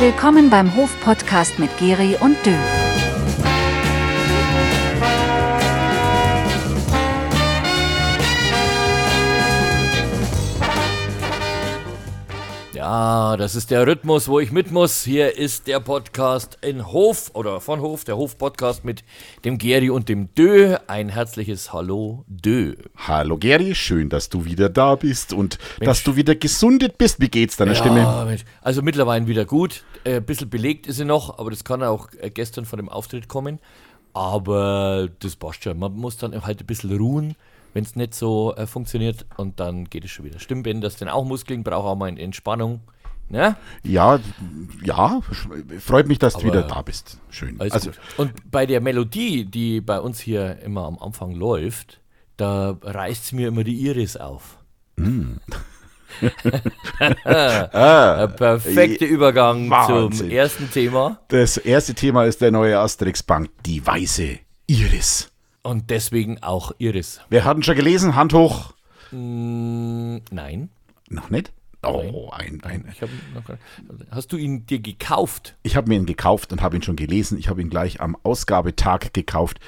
Willkommen beim Hof-Podcast mit Geri und Dö. Ja, das ist der Rhythmus, wo ich mit muss. Hier ist der Podcast in Hof oder von Hof, der Hof-Podcast mit dem Geri und dem Dö. Ein herzliches Hallo, Dö. Hallo Geri, schön, dass du wieder da bist und dass du wieder gesundet bist. Wie geht's deiner Stimme? Ja, Mensch. Also mittlerweile wieder gut. Ein äh, bisschen belegt ist sie noch, aber das kann auch äh, gestern von dem Auftritt kommen. Aber das passt schon. Man muss dann halt ein bisschen ruhen, wenn es nicht so äh, funktioniert und dann geht es schon wieder. Stimmbänder das sind auch Muskeln, braucht auch mal eine Entspannung. Ne? Ja, ja, freut mich, dass Aber du wieder da bist. Schön. Also, gut. Und bei der Melodie, die bei uns hier immer am Anfang läuft, da reißt es mir immer die Iris auf. Mm. Ein perfekter Übergang Ah, Wahnsinn. zum ersten Thema. das erste Thema ist der neue Asterix-Bank, die weiße Iris. Und deswegen auch Iris. Wir hatten schon gelesen, Hand hoch. Mm, nein. Noch nicht? Oh, ein, ein. Hab hast du ihn dir gekauft? Ich habe mir ihn gekauft und habe ihn schon gelesen. Ich habe ihn gleich am Ausgabetag gekauft.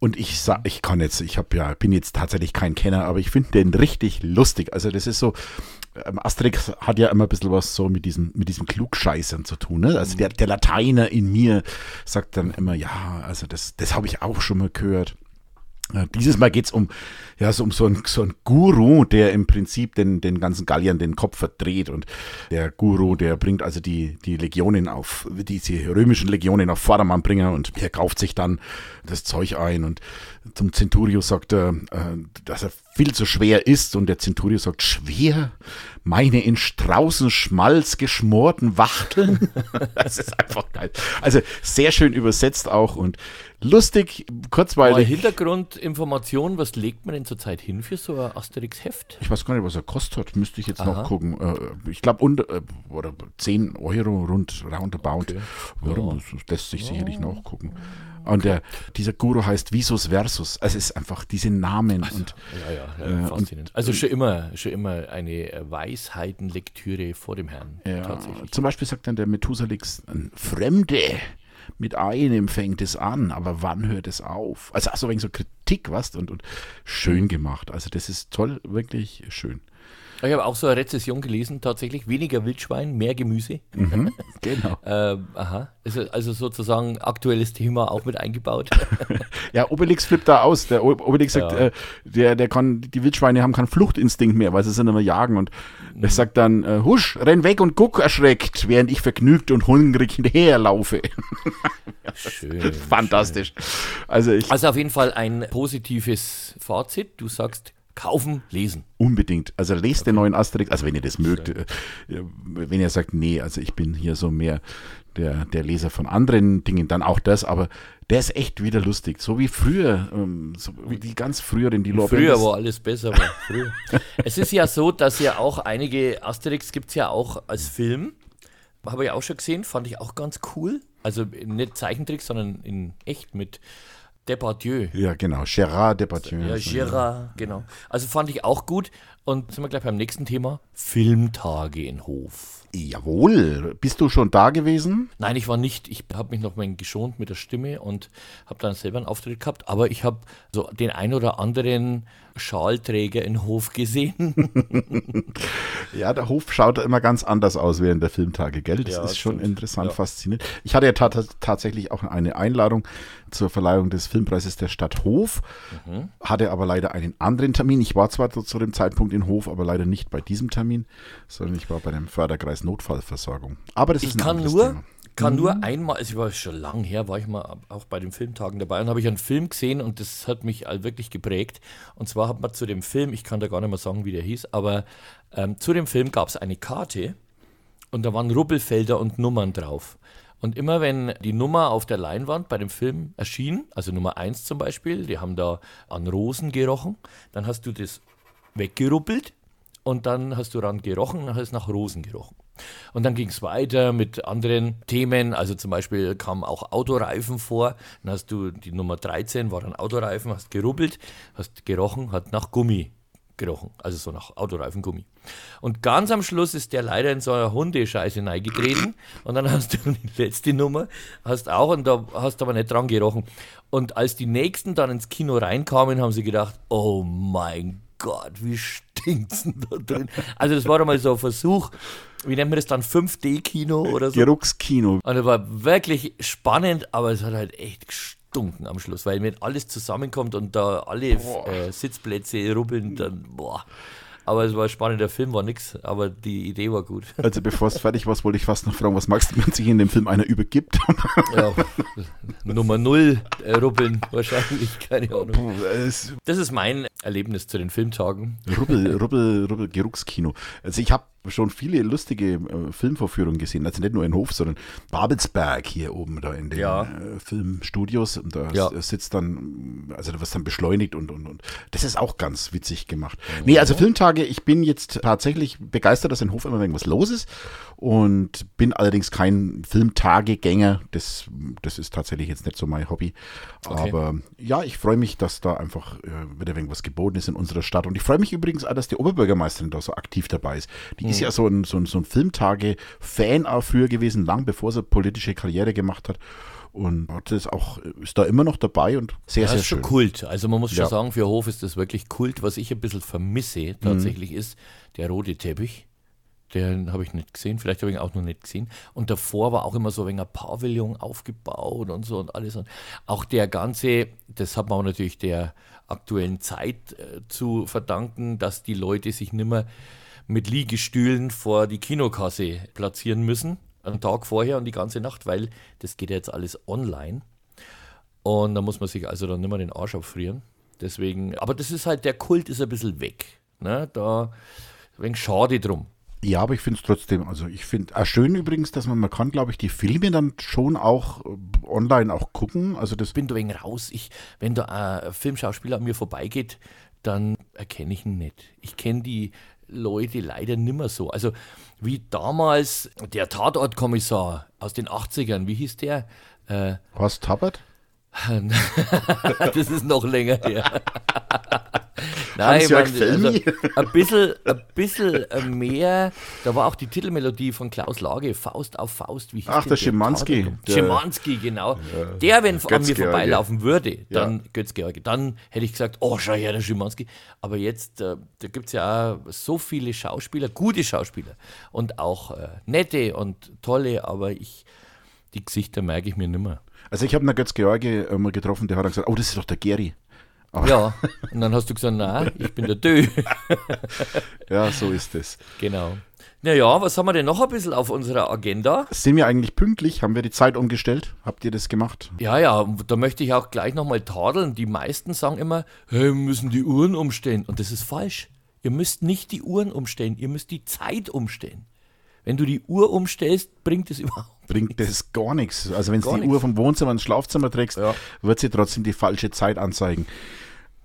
Und ich sag, ich kann jetzt, ich habe ja, bin jetzt tatsächlich kein Kenner, aber ich finde den richtig lustig. Also das ist so, ähm, Asterix hat ja immer ein bisschen was so mit diesen, mit diesem Klugscheißern zu tun. Ne? Also der, der Lateiner in mir sagt dann immer, ja, also das, das habe ich auch schon mal gehört. Äh, Dieses Mal geht's um, ja, so um so einen, so Guru, der im Prinzip den, den ganzen Galliern den Kopf verdreht. Und der Guru, der bringt also die, die Legionen auf, diese römischen Legionen auf Vordermann bringen und er kauft sich dann das Zeug ein. Und zum Centurio sagt er, äh, dass er viel zu schwer ist. Und der Centurio sagt, schwer? Meine in Straußenschmalz geschmorten Wachteln? das ist einfach geil. Also sehr schön übersetzt auch und lustig, kurzweilig. Hintergrundinformation, was legt man denn zurzeit hin für so ein Asterix-Heft? Ich weiß gar nicht, was er kostet. Müsste ich jetzt Aha. noch gucken. Äh, ich glaube, unter äh, oder 10 Euro rund roundabout. Okay. Ja, Das lässt sich sicherlich nachgucken. Und der, dieser Guru heißt Visus Versus. Also es ist einfach diese Namen und Ja, ja, ja faszinierend. Also schon immer, schon immer eine äh, Weisheitenlektüre vor dem Herrn. ja, zum Beispiel sagt dann der Methusalix, Fremde mit einem fängt es an, aber wann hört es auf? Also so wegen so Kritik, was? Und, und schön gemacht. Also das ist toll, wirklich schön. Ich habe auch so eine Rezession gelesen, tatsächlich. Weniger Wildschwein, mehr Gemüse. Genau. Äh, aha. Also, also sozusagen aktuelles Thema auch mit eingebaut. Ja, Obelix flippt da aus. Der Obelix sagt, Ja. äh, der, der kann, die Wildschweine haben keinen Fluchtinstinkt mehr, weil sie sind immer jagen. Und er sagt dann, äh, husch, renn weg und guck erschreckt, während ich vergnügt und hungrig hinterherlaufe. Schön. Fantastisch. Also ich Also auf jeden Fall ein positives Fazit. Du sagst kaufen, lesen. unbedingt. Also lest den neuen Asterix, also wenn ihr das mögt, äh, wenn ihr sagt, nee, also ich bin hier so mehr der, der Leser von anderen Dingen, dann auch das, aber der ist echt wieder lustig. So wie früher, ähm, so wie die ganz früheren, die Früher Lorbeer- war alles besser, aber früher. es ist ja so, dass ja auch einige Asterix gibt es ja auch als Film. Habe ich auch schon gesehen, fand ich auch ganz cool. Also nicht Zeichentrick, sondern in echt mit Depardieu. Ja, genau. Gérard Depardieu. Ja, Gérard, genau. Also fand ich auch gut. Und sind wir gleich beim nächsten Thema: Filmtage in Hof. Jawohl. Bist du schon da gewesen? Nein, ich war nicht. Ich habe mich noch mal geschont mit der Stimme und habe dann selber einen Auftritt gehabt. Aber ich habe so den ein oder anderen Schalträger in Hof gesehen. Ja, der Hof schaut immer ganz anders aus während der Filmtage, gell? Das Ja, ist schon stimmt. interessant, Ja. faszinierend. Ich hatte ja ta tatsächlich auch eine Einladung zur Verleihung des Filmpreises der Stadt Hof, Mhm. hatte aber leider einen anderen Termin. Ich war zwar zu dem Zeitpunkt in Hof, aber leider nicht bei diesem Termin, sondern ich war bei dem Förderkreis Notfallversorgung. Aber das Ich ist ein kann nur, Thema. kann nur einmal, also ich war schon lang her, war ich mal auch bei den Filmtagen dabei und habe ich einen Film gesehen und das hat mich wirklich geprägt. Und zwar hat man zu dem Film, ich kann da gar nicht mehr sagen, wie der hieß, aber ähm, zu dem Film gab es eine Karte und da waren Rubbelfelder und Nummern drauf. Und immer wenn die Nummer auf der Leinwand bei dem Film erschien, also Nummer 1 zum Beispiel, die haben da an Rosen gerochen, dann hast du das weggeruppelt und dann hast du ran gerochen und hast nach Rosen gerochen. Und dann ging es weiter mit anderen Themen, also zum Beispiel kamen auch Autoreifen vor, dann hast du die Nummer 13, war dann Autoreifen, hast gerubbelt, hast gerochen, hat nach Gummi gerochen, also so nach Autoreifengummi. Und ganz am Schluss ist der leider in so einer Hundescheiße reingetreten und dann hast du die letzte Nummer, hast auch und da hast aber nicht dran gerochen. Und als die nächsten dann ins Kino reinkamen, haben sie gedacht, oh mein Gott, wie stinkt's denn da drin? Also das war doch mal so ein Versuch, wie nennt man das dann, 5D-Kino oder so? Geruchskino. Und es war wirklich spannend, aber es hat halt echt gestunken am Schluss, weil wenn alles zusammenkommt und da alle äh, Sitzplätze rubbeln, dann boah. Aber es war ein spannender Film, war nix, aber die Idee war gut. Also bevor es fertig war, wollte ich fast noch fragen, was magst du, wenn sich in dem Film einer übergibt? Ja, Nummer null äh, rubbeln wahrscheinlich, keine Ahnung. Das ist mein Erlebnis zu den Filmtagen. Rubbel, Rubbel, Rubbel, Geruchskino. Also ich habe schon viele lustige äh, Filmvorführungen gesehen, also nicht nur in Hof, sondern Babelsberg hier oben da in den Ja. äh, Filmstudios. Und da Ja. sitzt dann, also da wird dann beschleunigt und, und, und das ist auch ganz witzig gemacht. Nee, also Filmtage, ich bin jetzt tatsächlich begeistert, dass in Hof immer irgendwas los ist und bin allerdings kein Filmtagegänger. Das, das ist tatsächlich jetzt nicht so mein Hobby. Okay. Aber ja, ich freue mich, dass da einfach äh, wieder irgendwas geboten ist in unserer Stadt. Und ich freue mich übrigens auch, dass die Oberbürgermeisterin da so aktiv dabei ist. Die ist ja so ein, so ein, so ein Filmtage-Fan auch früher gewesen, lang bevor sie politische Karriere gemacht hat. Und hat das auch, ist da immer noch dabei und sehr, Das sehr ist schon schön. Kult. Also man muss schon Ja. sagen, für Hof ist das wirklich Kult. Was ich ein bisschen vermisse tatsächlich Mhm. ist der rote Teppich. Den habe ich nicht gesehen, vielleicht habe ich ihn auch noch nicht gesehen. Und davor war auch immer so ein Pavillon aufgebaut und so und alles. Und auch der ganze, das hat man auch natürlich der aktuellen Zeit äh, zu verdanken, dass die Leute sich nimmer mit Liegestühlen vor die Kinokasse platzieren müssen, einen Tag vorher und die ganze Nacht, weil das geht ja jetzt alles online. Und da muss man sich also dann nicht mehr den Arsch abfrieren. Deswegen, aber das ist halt, der Kult ist ein bisschen weg. Ne? Da ein wenig schade drum. Ja, aber ich finde es trotzdem, also ich finde auch schön übrigens, dass man, man kann, glaube ich, die Filme dann schon auch äh, online auch gucken. Also das Ich bin da wenig raus. Ich, wenn da ein Filmschauspieler an mir vorbeigeht, dann erkenne ich ihn nicht. Ich kenne die Leute leider nimmer so. Also wie damals der Tatortkommissar aus den 80ern, wie hieß der? Äh, Horst Tappert? das ist noch länger her. Nein, man, also, ein bisschen, ein bisschen äh, mehr, da war auch die Titelmelodie von Klaus Lage, Faust auf Faust. Wie hieß Ach, der Schimanski. Der- Schimanski, genau. der, wenn an mir vorbeilaufen würde, dann Ja. Götz-George, dann hätte ich gesagt, oh, schau her, der Schimanski. Aber jetzt, äh, da gibt es ja auch so viele Schauspieler, gute Schauspieler und auch äh, nette und tolle, aber ich, die Gesichter merke ich mir nimmer. Also ich habe einen Götz-George äh, mal getroffen, der hat dann gesagt, oh, das ist doch der Geri. Aber, Ja, und dann hast du gesagt, nein, ich bin der Dö. ja, so ist es. Genau. Naja, was haben wir denn noch ein bisschen auf unserer Agenda? Sind wir eigentlich pünktlich? Haben wir die Zeit umgestellt? Habt ihr das gemacht? Ja, ja, da möchte ich auch gleich nochmal tadeln. Die meisten sagen immer, hey, wir müssen die Uhren umstellen. Und das ist falsch. Ihr müsst nicht die Uhren umstellen, ihr müsst die Zeit umstellen. Wenn du die Uhr umstellst, bringt es überhaupt Bringt das gar nichts. Also wenn du die nichts. Uhr vom Wohnzimmer ins Schlafzimmer trägst, Ja. wird sie trotzdem die falsche Zeit anzeigen.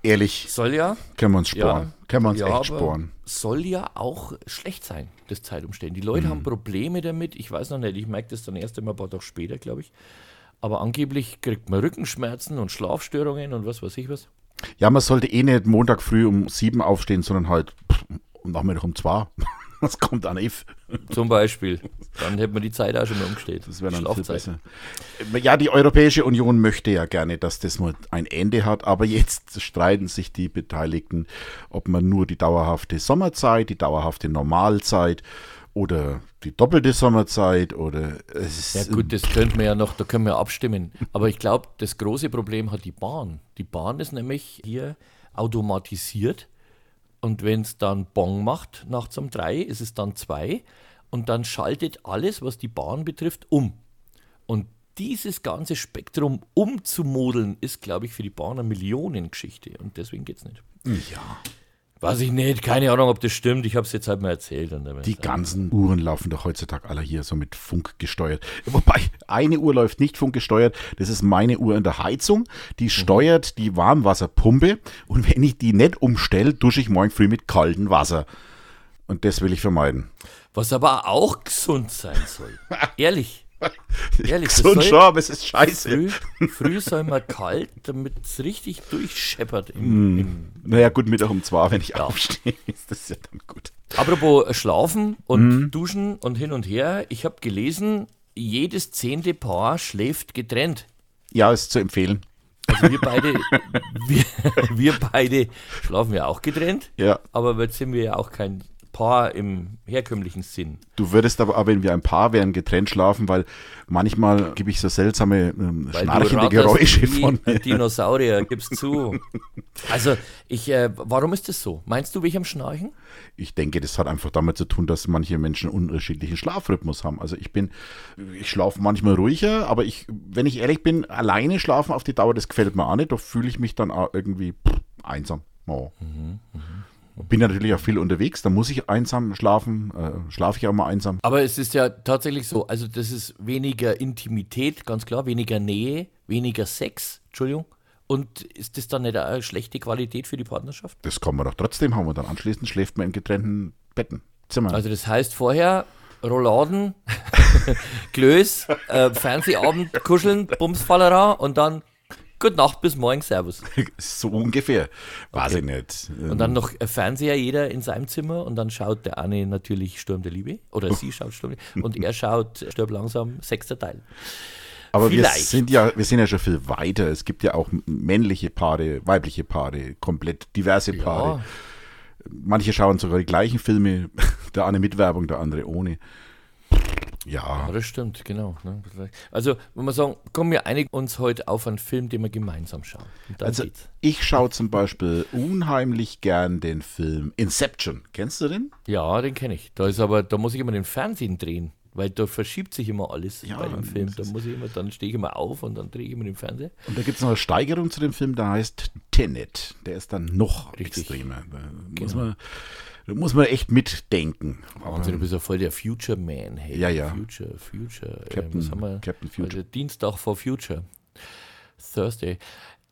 Ehrlich, Soll ja. können wir uns sparen. können wir uns ja, echt sparen. Soll ja auch schlecht sein, das Zeitumstellen. Die Leute Mhm. haben Probleme damit. Ich weiß noch nicht, ich merke das dann erst einmal ein paar Tage später, glaube ich. Aber angeblich kriegt man Rückenschmerzen und Schlafstörungen und was weiß ich was. Ja, man sollte eh nicht Montag früh um sieben aufstehen, sondern halt pff, Nachmittag um zwei. Das kommt an if. Zum Beispiel. Dann hätte man die Zeit auch schon mal umgestellt. Das wäre dann viel Schlafzeit. besser. Ja, die Europäische Union möchte ja gerne, dass das mal ein Ende hat, aber jetzt streiten sich die Beteiligten, ob man nur die dauerhafte Sommerzeit, die dauerhafte Normalzeit oder die doppelte Sommerzeit oder es Ja ist gut, das könnte man ja noch, da können wir abstimmen. Aber ich glaube, das große Problem hat die Bahn. Die Bahn ist nämlich hier automatisiert und wenn es dann Bong macht, nachts um drei, ist es dann zwei und dann schaltet alles, was die Bahn betrifft, um. Und dieses ganze Spektrum umzumodeln, ist, glaube ich, für die Bahn eine Millionengeschichte und deswegen geht es nicht. ja, Weiß ich nicht, keine Ahnung, ob das stimmt. Ich habe es jetzt halt mal erzählt. Die ganzen Uhren laufen doch heutzutage alle hier so mit Funk gesteuert. Wobei, eine Uhr läuft nicht funkgesteuert, das ist meine Uhr in der Heizung, die steuert die Warmwasserpumpe und wenn ich die nicht umstelle, dusche ich morgen früh mit kaltem Wasser. Und das will ich vermeiden. Was aber auch gesund sein soll. Ehrlich. Ehrlich, soll- schon, aber es ist scheiße. Früh, früh soll man kalt, damit es richtig durchscheppert. Im, Mm. im, Naja, gut, Mittag um zwei, wenn ich aufstehe, ist das ja dann gut. apropos Schlafen und Mhm. Duschen und hin und her. Ich habe gelesen, jedes zehnte Paar schläft getrennt. Ja, ist zu empfehlen. Also wir beide, wir, wir beide schlafen ja auch getrennt, Ja. aber jetzt sind wir ja auch kein Paar im herkömmlichen Sinn. Du würdest aber, wenn wir ein Paar wären, getrennt schlafen, weil manchmal gebe ich so seltsame ähm, schnarchende Geräusche von ein mir. Dinosaurier, gib's zu. Also, ich, äh, warum ist das so? Meinst du, wie ich am Schnarchen? Ich denke, das hat einfach damit zu tun, dass manche Menschen unterschiedlichen Schlafrhythmus haben. Also ich bin, ich schlafe manchmal ruhiger, aber ich, wenn ich ehrlich bin, alleine schlafen auf die Dauer, das gefällt mir auch nicht. Da fühle ich mich dann auch irgendwie pff, einsam. Oh. Bin ja natürlich auch viel unterwegs, da muss ich einsam schlafen, äh, schlafe ich auch mal einsam. Aber es ist ja tatsächlich so, also das ist weniger Intimität, ganz klar, weniger Nähe, weniger Sex, Entschuldigung. Und ist das dann nicht eine schlechte Qualität für die Partnerschaft? Das kann man doch trotzdem haben und dann anschließend schläft man in getrennten Betten, Zimmern. Also das heißt vorher Rouladen, Glöß, äh, Fernsehabend, Kuscheln, Bumsfallera und dann Gute Nacht, bis morgen, Servus. so ungefähr. Weiß ich nicht. Und dann noch Fernseher, jeder in seinem Zimmer und dann schaut der eine natürlich Sturm der Liebe oder sie schaut Sturm der Liebe und er schaut Stirb langsam, sechster Teil. Aber wir sind ja, wir sind ja schon viel weiter. Es gibt ja auch männliche Paare, weibliche Paare, komplett diverse Paare. Manche schauen sogar die gleichen Filme, der eine mit Werbung, der andere ohne. Ja, Ja, das stimmt, genau. ne. Also, wenn wir sagen, komm, wir einigen uns heute auf einen Film, den wir gemeinsam schauen. Also geht's. ich schaue zum Beispiel unheimlich gern den Film Inception. Kennst du den? Ja, den kenne ich. Da ist aber, da muss ich immer den Fernsehen drehen, weil da verschiebt sich immer alles Ja, bei dem Film. Da muss ich immer, dann stehe ich immer auf und dann drehe ich immer den Fernseher. Und da gibt es noch eine Steigerung zu dem Film, der heißt Tenet. Der ist dann noch Richtig. extremer. Da muss, Genau. man, da muss man echt mitdenken. Wahnsinn, du bist ja voll der Future Man. Hey, Ja, ja. Future, Future. Captain- äh, was haben wir? Captain Future. Also Dienstag for Future. Thursday.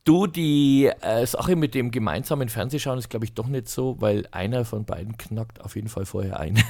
Du, die äh, Sache mit dem gemeinsamen Fernsehschauen ist, glaube ich, doch nicht so, weil einer von beiden knackt auf jeden Fall vorher ein.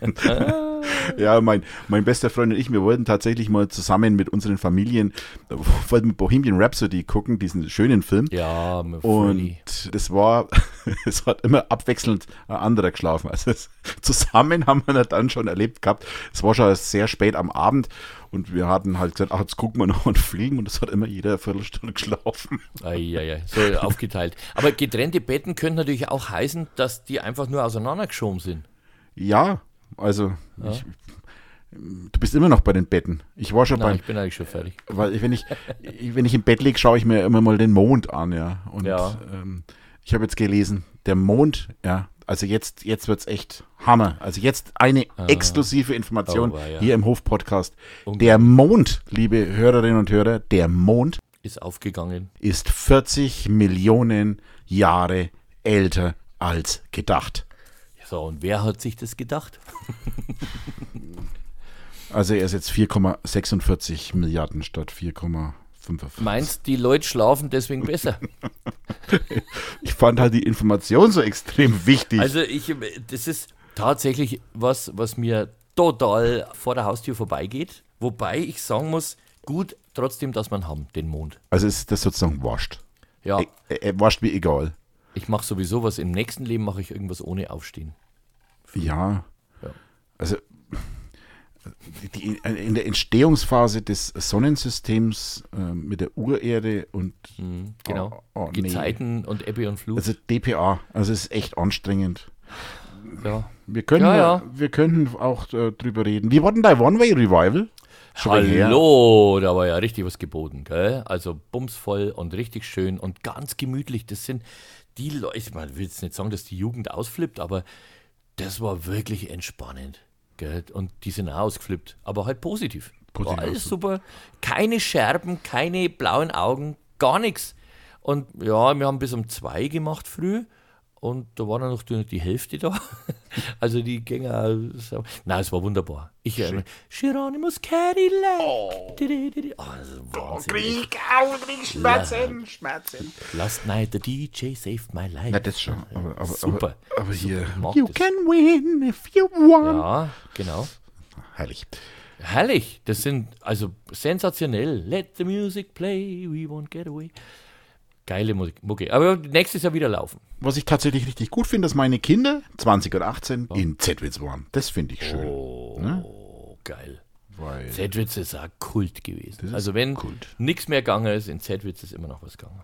Ja, mein, mein bester Freund und ich, wir wollten tatsächlich mal zusammen mit unseren Familien, wollten Bohemian Rhapsody gucken, diesen schönen Film. ja, Und das war, es hat immer abwechselnd ein anderer geschlafen. Also es, zusammen haben wir dann schon erlebt gehabt. Es war schon sehr spät am Abend und wir hatten halt gesagt, ach, jetzt gucken wir noch einen Film und es hat immer jeder eine Viertelstunde geschlafen. Eieiei, so aufgeteilt. Aber getrennte Betten können natürlich auch heißen, dass die einfach nur auseinandergeschoben sind. Ja, also Ich, du bist immer noch bei den Betten. Ich war schon Nein, beim, ich bin eigentlich schon fertig. weil ich, wenn ich, wenn ich im Bett liege, schaue ich mir immer mal den Mond an, ja. Und Ja. Ähm, ich habe jetzt gelesen, der Mond, ja, also jetzt, jetzt wird es echt Hammer. Also jetzt eine exklusive Information Oh, weia. hier im Hof-Podcast. Der Mond, liebe Hörerinnen und Hörer, der Mond Ist aufgegangen. ist 40 Millionen Jahre älter als gedacht. So, und wer hat sich das gedacht? Also er ist jetzt 4,46 Milliarden statt 4,55. Meinst die Leute schlafen deswegen besser? Ich fand halt die Information so extrem wichtig. Also ich, das ist tatsächlich was, was mir total vor der Haustür vorbeigeht. Wobei ich sagen muss, gut trotzdem, dass man haben, den Mond. Also ist das sozusagen wascht. Ja, Er, er wascht mir egal. ich mache sowieso was. Im nächsten Leben mache ich irgendwas ohne Aufstehen. Ja. Ja. Also die, in der Entstehungsphase des Sonnensystems äh, mit der Urerde und Genau. Oh, oh, nee. Gezeiten und Ebbe und Flut. also DPA, also es ist echt anstrengend. ja. Wir können, Ja, ja. wir könnten auch äh, drüber reden. Wie war denn dein One-Way-Revival? Hallo, da war ja richtig was geboten, gell? Also bumsvoll und richtig schön und ganz gemütlich. Das sind die Leute, man will jetzt nicht sagen, dass die Jugend ausflippt, aber das war wirklich entspannend. Gell? Und die sind auch ausgeflippt, aber halt positiv. Positiv war alles super. Keine Scherben, keine blauen Augen, gar nichts. Und ja, wir haben bis um zwei gemacht früh. Und da war dann noch die, die Hälfte da. Also die Gänger. Nein, es war wunderbar. Ich erinnere Hieronymus Cadillac. Oh, oh das ist Wahnsinn. Krieg, au, Krieg, Schmerzen, Schmerzen. Last night the DJ saved my life. Na, das schon. Aber, aber, Super. Aber, aber hier. You das. can win if you want. Ja, genau. Herrlich. Herrlich, das sind also sensationell. Let the music play, we won't get away. Geile Musik, Mucke. Aber nächstes Jahr wieder laufen. Was ich tatsächlich richtig gut finde, dass meine Kinder 20 und 18 in Zedwitz waren. Das finde ich schön. Oh, Ne? geil. Weil Zedwitz ist auch Kult gewesen. Also wenn nichts mehr gegangen ist, in Zedwitz ist immer noch was gegangen.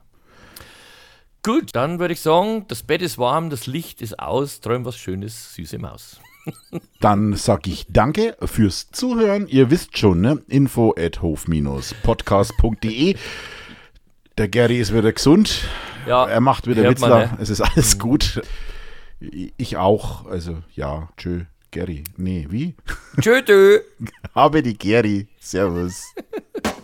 Gut, dann würde ich sagen, das Bett ist warm, das Licht ist aus, träum was Schönes, süße Maus. Dann sage ich danke fürs Zuhören. Ihr wisst schon, ne? info at hof-podcast.de. Der Gary ist wieder gesund. Ja, Er macht wieder hört man, Witzler. ne? Es ist alles gut. Ich auch. Also, ja, tschö. Gary. Nee, wie? Tschö, tschö. Habe die Gary. Servus.